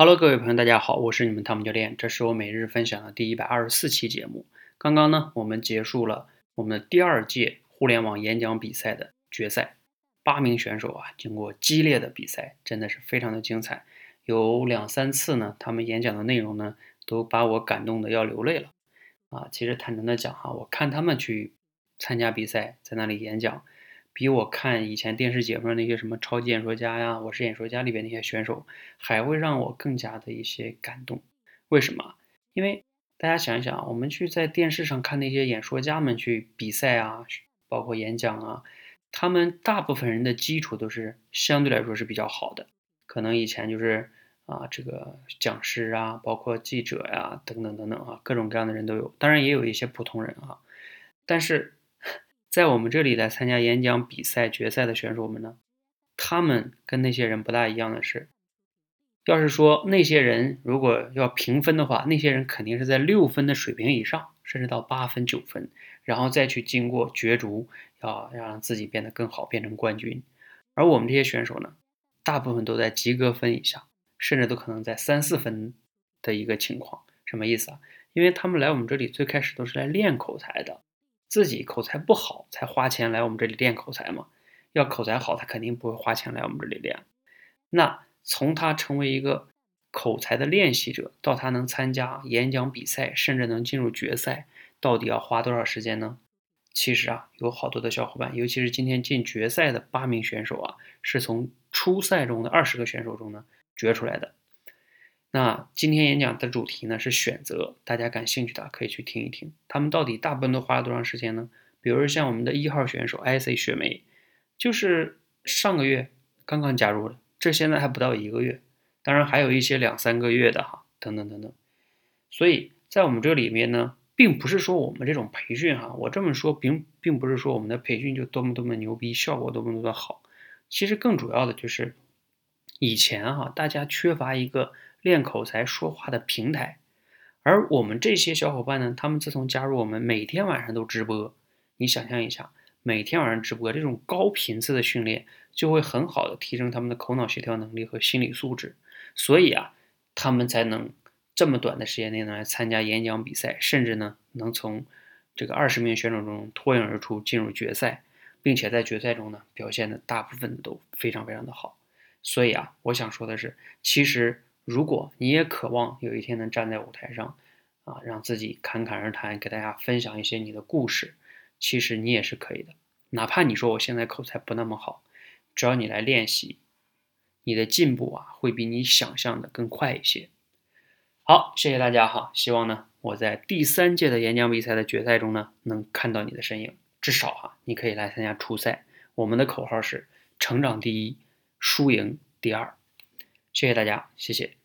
Hello，各位朋友，大家好，我是你们汤姆教练，这是我每日分享的第一百二十四期节目。刚刚呢，我们结束了我们的第二届互联网演讲比赛的决赛，八名选手啊，经过激烈的比赛，真的是非常的精彩。有两三次呢，他们演讲的内容呢，都把我感动的要流泪了啊。其实坦诚的讲哈，我看他们去参加比赛，在那里演讲。比我看以前电视节目那些什么超级演说家呀，我是演说家里边那些选手，还会让我更加的一些感动。为什么？因为大家想一想，我们去在电视上看那些演说家们去比赛啊，包括演讲啊，他们大部分人的基础都是相对来说是比较好的，可能以前就是啊这个讲师啊，包括记者呀等等等等啊，各种各样的人都有，当然也有一些普通人啊，但是。在我们这里来参加演讲比赛决赛的选手们呢，他们跟那些人不大一样的是，要是说那些人如果要评分的话，那些人肯定是在六分的水平以上，甚至到八分九分，然后再去经过角逐，要要让自己变得更好，变成冠军。而我们这些选手呢，大部分都在及格分以下，甚至都可能在三四分的一个情况。什么意思啊？因为他们来我们这里最开始都是来练口才的。自己口才不好才花钱来我们这里练口才嘛？要口才好，他肯定不会花钱来我们这里练。那从他成为一个口才的练习者，到他能参加演讲比赛，甚至能进入决赛，到底要花多少时间呢？其实啊，有好多的小伙伴，尤其是今天进决赛的八名选手啊，是从初赛中的二十个选手中呢决出来的。那今天演讲的主题呢是选择，大家感兴趣的可以去听一听。他们到底大部分都花了多长时间呢？比如像我们的一号选手 IC 雪梅，就是上个月刚刚加入的，这现在还不到一个月。当然还有一些两三个月的哈，等等等等。所以在我们这里面呢，并不是说我们这种培训哈，我这么说并并不是说我们的培训就多么多么牛逼，效果多么多么好。其实更主要的就是以前哈，大家缺乏一个。练口才说话的平台，而我们这些小伙伴呢，他们自从加入我们，每天晚上都直播。你想象一下，每天晚上直播这种高频次的训练，就会很好的提升他们的口脑协调能力和心理素质。所以啊，他们才能这么短的时间内呢来参加演讲比赛，甚至呢能从这个二十名选手中脱颖而出进入决赛，并且在决赛中呢表现的大部分都非常非常的好。所以啊，我想说的是，其实。如果你也渴望有一天能站在舞台上，啊，让自己侃侃而谈，给大家分享一些你的故事，其实你也是可以的。哪怕你说我现在口才不那么好，只要你来练习，你的进步啊，会比你想象的更快一些。好，谢谢大家哈，希望呢我在第三届的演讲比赛的决赛中呢，能看到你的身影，至少哈，你可以来参加初赛。我们的口号是成长第一，输赢第二。谢谢大家，谢谢。